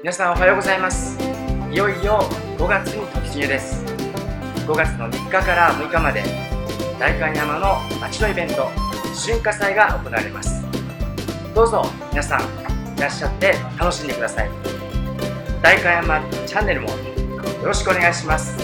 皆さんおはようございます。いよいよ5月に突入です。5月の3日から6日まで代官山の町のイベント春夏祭が行われます。どうぞ皆さんいらっしゃって楽しんでください。代官山チャンネルもよろしくお願いします。